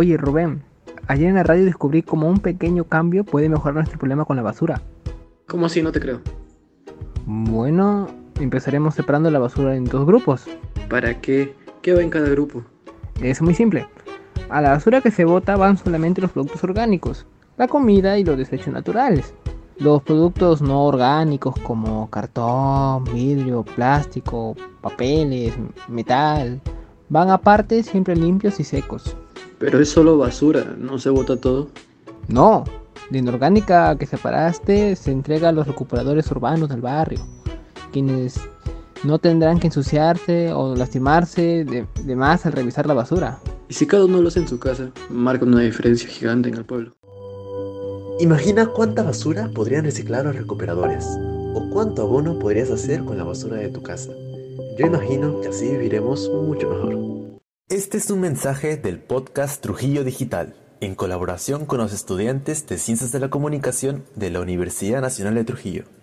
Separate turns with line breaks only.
Oye Rubén, ayer en la radio descubrí cómo un pequeño cambio puede mejorar nuestro problema con la basura.
¿Cómo así? No te creo.
Bueno, empezaremos separando la basura en dos grupos.
¿Para qué? ¿Qué va en cada grupo?
Es muy simple. A la basura que se bota van solamente los productos orgánicos, la comida y los desechos naturales. Los productos no orgánicos como cartón, vidrio, plástico, papeles, metal, van aparte siempre limpios y secos.
Pero es solo basura, ¿no se bota todo?
No, la inorgánica que separaste se entrega a los recuperadores urbanos del barrio, quienes no tendrán que ensuciarse o lastimarse de, de más al revisar la basura.
Y si cada uno lo hace en su casa, marca una diferencia gigante en el pueblo.
Imagina cuánta basura podrían reciclar los recuperadores o cuánto abono podrías hacer con la basura de tu casa. Yo imagino que así viviremos mucho mejor.
Este es un mensaje del podcast Trujillo Digital, en colaboración con los estudiantes de Ciencias de la Comunicación de la Universidad Nacional de Trujillo.